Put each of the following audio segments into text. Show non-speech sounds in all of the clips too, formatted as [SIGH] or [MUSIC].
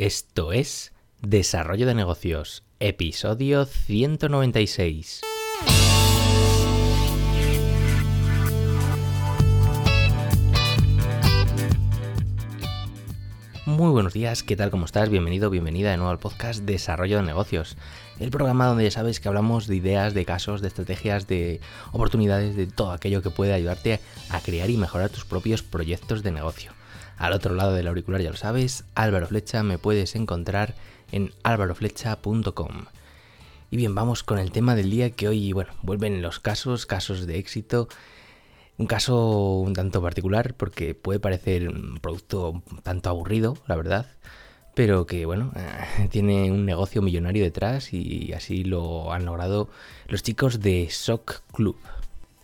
Esto es Desarrollo de Negocios, episodio 196. Muy buenos días, ¿qué tal? ¿Cómo estás? Bienvenido, bienvenida de nuevo al podcast Desarrollo de Negocios, el programa donde ya sabes que hablamos de ideas, de casos, de estrategias, de oportunidades, de todo aquello que puede ayudarte a crear y mejorar tus propios proyectos de negocio. Al otro lado del auricular ya lo sabes, Álvaro Flecha me puedes encontrar en álvaroflecha.com. Y bien, vamos con el tema del día que hoy, bueno, vuelven los casos, casos de éxito. Un caso un tanto particular porque puede parecer un producto un tanto aburrido, la verdad, pero que, bueno, [LAUGHS] tiene un negocio millonario detrás y así lo han logrado los chicos de Sock Club.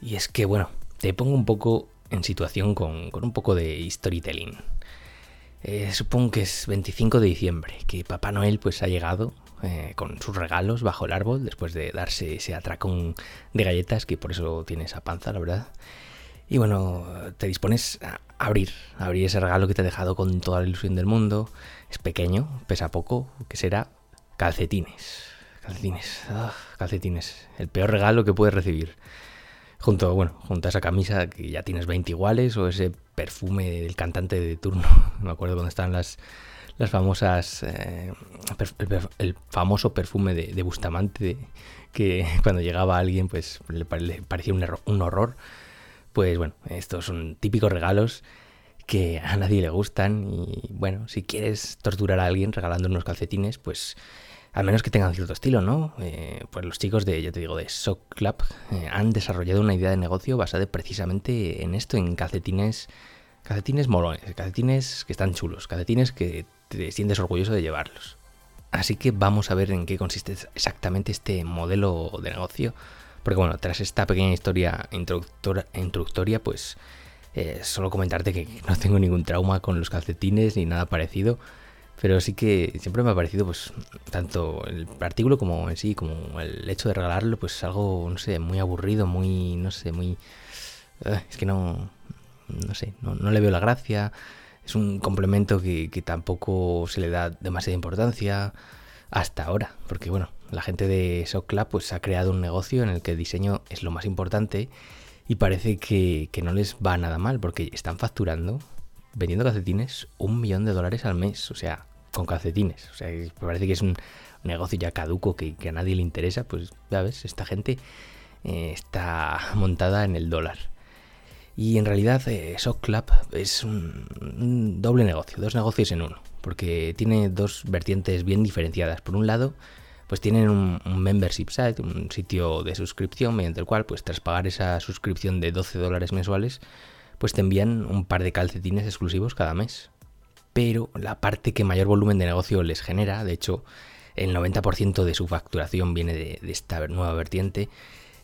Y es que, bueno, te pongo un poco en situación con, un poco de storytelling. Eh, supongo que es 25 de diciembre, que Papá Noel pues ha llegado eh, con sus regalos bajo el árbol después de darse ese atracón de galletas, que por eso tiene esa panza, la verdad. Y bueno, te dispones a abrir, abrir ese regalo que te ha dejado con toda la ilusión del mundo. Es pequeño, pesa poco, que será calcetines. Calcetines, ah, calcetines. El peor regalo que puedes recibir junto, bueno, junto a esa camisa que ya tienes 20 iguales o ese perfume del cantante de turno. [LAUGHS] Me acuerdo cuando estaban las, las famosas, eh, el, famoso perfume de, Bustamante que [LAUGHS] cuando llegaba alguien pues le, parecía un, un horror. Pues bueno, estos son típicos regalos que a nadie le gustan y bueno, si quieres torturar a alguien regalando unos calcetines, pues al menos que tengan cierto estilo, ¿no? Eh, pues los chicos de, ya te digo, de Sock Club eh, han desarrollado una idea de negocio basada precisamente en esto, en calcetines, calcetines molones, calcetines que están chulos, calcetines que te sientes orgulloso de llevarlos. Así que vamos a ver en qué consiste exactamente este modelo de negocio. Porque bueno, tras esta pequeña historia introductoria, pues eh, solo comentarte que no tengo ningún trauma con los calcetines ni nada parecido. Pero sí que siempre me ha parecido, pues, tanto el artículo como en sí, como el hecho de regalarlo, pues algo, no sé, muy aburrido, muy, no sé, muy... Eh, es que no, no sé, no, le veo la gracia. Es un complemento que, que tampoco se le da demasiada importancia hasta ahora, porque bueno, la gente de Sock Club pues ha creado un negocio en el que el diseño es lo más importante y parece que, que no les va nada mal porque están facturando vendiendo calcetines un millón de dólares al mes, o sea, con calcetines. O sea, me parece que es un negocio ya caduco que, a nadie le interesa, pues ya ves, esta gente eh, está montada en el dólar. Y en realidad eh, Sock Club es un, doble negocio, dos negocios en uno, porque tiene dos vertientes bien diferenciadas. Por un lado, pues tienen un, un, membership site, un sitio de suscripción mediante el cual, pues tras pagar esa suscripción de 12 dólares mensuales, pues te envían un par de calcetines exclusivos cada mes. Pero la parte que mayor volumen de negocio les genera, de hecho, el 90% de su facturación viene de, esta nueva vertiente,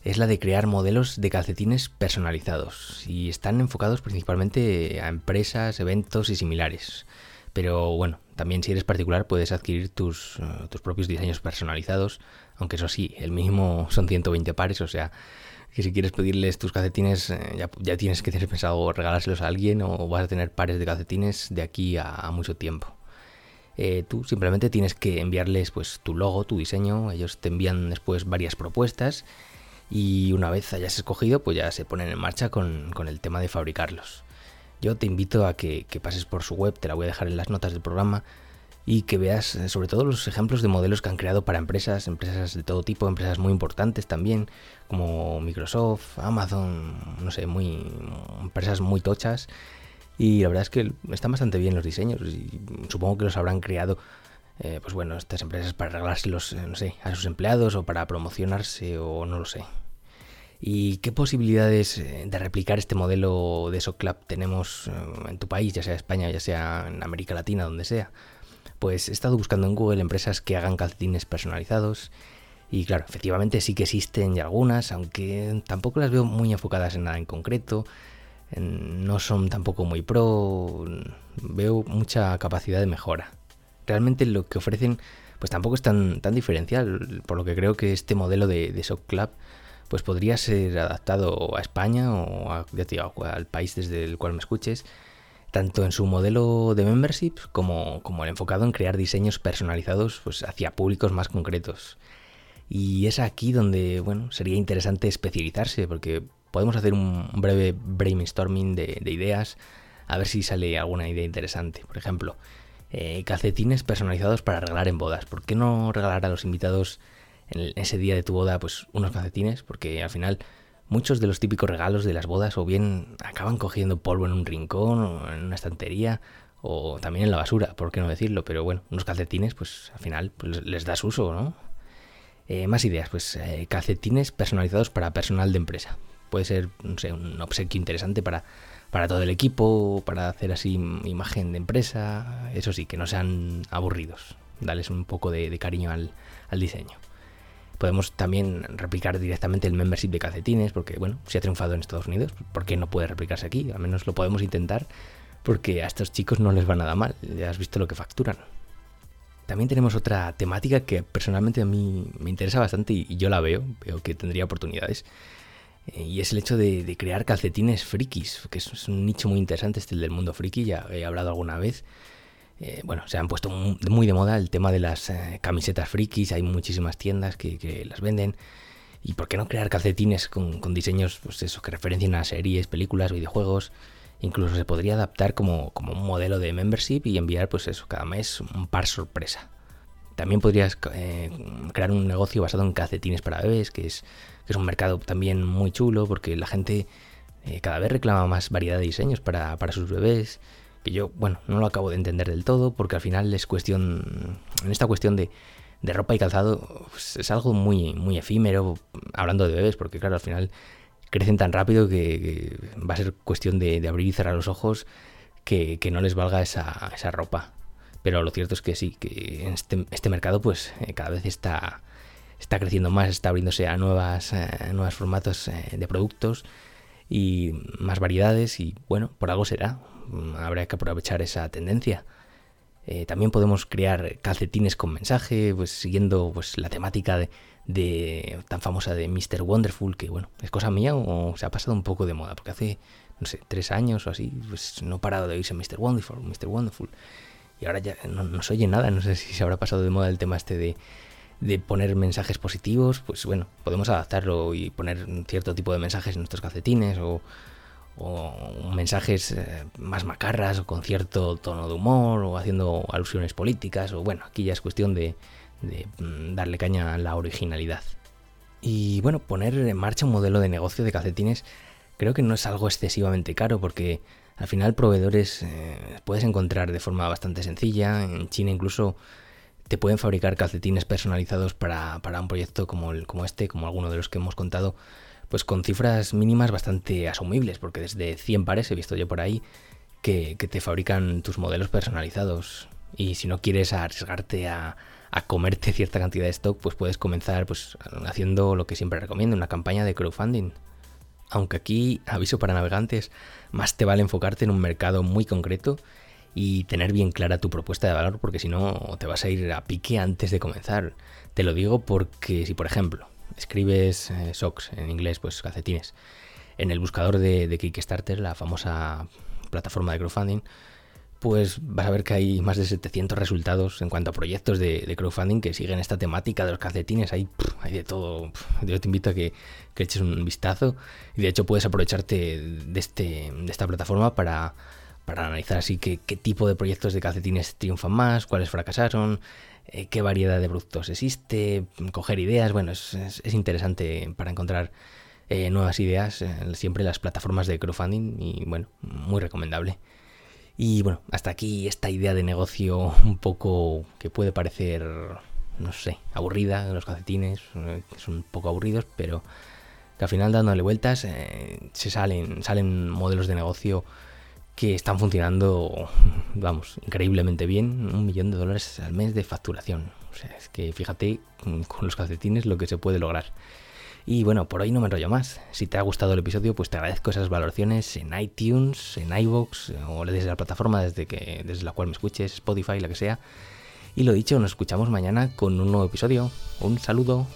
es la de crear modelos de calcetines personalizados y están enfocados principalmente a empresas, eventos y similares. Pero bueno, también si eres particular puedes adquirir tus, eh, tus propios diseños personalizados, aunque eso sí, el mínimo [LAUGHS] son 120 pares, o sea, que si quieres pedirles tus calcetines eh, ya, tienes que tener pensado regalárselos a alguien o vas a tener pares de calcetines de aquí a, mucho tiempo. Eh, tú simplemente tienes que enviarles pues tu logo, tu diseño, ellos te envían después varias propuestas y una vez hayas escogido pues ya se ponen en marcha con, el tema de fabricarlos. Yo te invito a que pases por su web, te la voy a dejar en las notas del programa, y que veas eh, sobre todo los ejemplos de modelos que han creado para empresas, empresas de todo tipo, empresas muy importantes también, como Microsoft, Amazon, no sé, muy empresas muy tochas. Y la verdad es que están bastante bien los diseños y supongo que los habrán creado eh, pues bueno, estas empresas para regalárselos, eh, no sé, a sus empleados o para promocionarse o no lo sé. ¿Y qué posibilidades de replicar este modelo de SOCLAP tenemos en tu país, ya sea España, ya sea en América Latina, donde sea? Pues he estado buscando en Google empresas que hagan calcetines personalizados. Y claro, efectivamente sí que existen algunas, aunque tampoco las veo muy enfocadas en nada en concreto. No son tampoco muy pro. Veo mucha capacidad de mejora. Realmente lo que ofrecen pues tampoco es tan, tan diferencial, por lo que creo que este modelo de, de Sock Club pues podría ser adaptado a España o a, al país desde el cual me escuches tanto en su modelo de membership como, el enfocado en crear diseños personalizados pues, hacia públicos más concretos. Y es aquí donde bueno, sería interesante especializarse, porque podemos hacer un breve brainstorming de, ideas, a ver si sale alguna idea interesante. Por ejemplo, eh, calcetines personalizados para regalar en bodas. ¿Por qué no regalar a los invitados en ese día de tu boda pues unos calcetines? Porque al final muchos de los típicos regalos de las bodas o bien acaban cogiendo polvo en un rincón o en una estantería o también en la basura, por qué no decirlo, pero bueno, unos calcetines pues al final pues, les das uso, ¿no? Eh, más ideas, pues eh, calcetines personalizados para personal de empresa. Puede ser, no sé, un obsequio interesante para, para todo el equipo, para hacer así imagen de empresa, eso sí, que no sean aburridos, darles un poco de, cariño al, al diseño. Podemos también replicar directamente el membership de calcetines, porque bueno, si ha triunfado en Estados Unidos, ¿por qué no puede replicarse aquí? Al menos lo podemos intentar, porque a estos chicos no les va nada mal, ya has visto lo que facturan. También tenemos otra temática que personalmente a mí me interesa bastante y, yo la veo, veo que tendría oportunidades. Eh, y es el hecho de, crear calcetines frikis, que es, un nicho muy interesante este el del mundo friki, ya he hablado alguna vez. Eh, bueno, se han puesto muy de moda el tema de las eh, camisetas frikis, hay muchísimas tiendas que, las venden. ¿Y por qué no crear calcetines con, diseños pues que referencien a series, películas, videojuegos? Incluso se podría adaptar como, un modelo de membership y enviar pues eso, cada mes un par sorpresa. También podrías eh, crear un negocio basado en calcetines para bebés, que es, que es un mercado también muy chulo porque la gente cada vez reclama más variedad de diseños para, para sus bebés que yo, bueno, no lo acabo de entender del todo, porque al final es cuestión, en esta cuestión de, de ropa y calzado, pues, es algo muy, muy efímero, hablando de bebés, porque claro, al final crecen tan rápido que, va a ser cuestión de, abrir y cerrar los ojos que, no les valga esa, esa, ropa. Pero lo cierto es que sí, que este, este mercado pues eh, cada vez está, está creciendo más, está abriéndose a nuevas, eh, nuevos formatos eh, de productos y más variedades y bueno, por algo será. Mm, habrá que aprovechar esa tendencia. Eh, también podemos crear calcetines con mensaje, pues siguiendo pues, la temática de, tan famosa de Mr. Wonderful, que bueno, es cosa mía o se ha pasado un poco de moda, porque hace, no sé, tres años o así, pues no he parado de oírse Mr. Wonderful, Mr. Wonderful. Y ahora ya no, se oye nada, no sé si se habrá pasado de moda el tema este de, de poner mensajes positivos, pues bueno, podemos adaptarlo y poner cierto tipo de mensajes en nuestros calcetines o o mensajes eh, más macarras o con cierto tono de humor o haciendo alusiones políticas o bueno, aquí ya es cuestión de, mm, darle caña a la originalidad. Y bueno, poner en marcha un modelo de negocio de calcetines creo que no es algo excesivamente caro porque al final proveedores eh, puedes encontrar de forma bastante sencilla, en China incluso te pueden fabricar calcetines personalizados para, para un proyecto como, el, como este, como alguno de los que hemos contado, pues con cifras mínimas bastante asumibles, porque desde 100 pares he visto yo por ahí que, te fabrican tus modelos personalizados. Y si no quieres arriesgarte a, comerte cierta cantidad de stock, pues puedes comenzar pues, haciendo lo que siempre recomiendo, una campaña de crowdfunding. Aunque aquí, aviso para navegantes, más te vale enfocarte en un mercado muy concreto y tener bien clara tu propuesta de valor, porque si no te vas a ir a pique antes de comenzar. Te lo digo porque si, por ejemplo, escribes eh, socks, en inglés, pues calcetines, en el buscador de, Kickstarter, la famosa plataforma de crowdfunding, pues vas a ver que hay más de 700 resultados en cuanto a proyectos de, crowdfunding que siguen esta temática de los calcetines. Hay, hay de todo. Yo te invito a que, eches un vistazo. Y de hecho puedes aprovecharte de, este, de esta plataforma para, para analizar así qué, tipo de proyectos de calcetines triunfan más, cuáles fracasaron, eh, qué variedad de productos existe, coger ideas, bueno, es, interesante para encontrar eh, nuevas ideas, eh, siempre las plataformas de crowdfunding y bueno, muy recomendable. Y bueno, hasta aquí esta idea de negocio un poco que puede parecer, no sé, aburrida, los calcetines son un poco aburridos, pero que al final dándole vueltas se salen, salen modelos de negocio que están funcionando, vamos, increíblemente bien, un millón de dólares al mes de facturación. O sea, es que fíjate con los calcetines lo que se puede lograr. Y bueno, por hoy no me enrollo más. Si te ha gustado el episodio, pues te agradezco esas valoraciones en iTunes, en iVoox o desde la plataforma desde, que, desde la cual me escuches, Spotify, la que sea. Y lo dicho, nos escuchamos mañana con un nuevo episodio. Un saludo.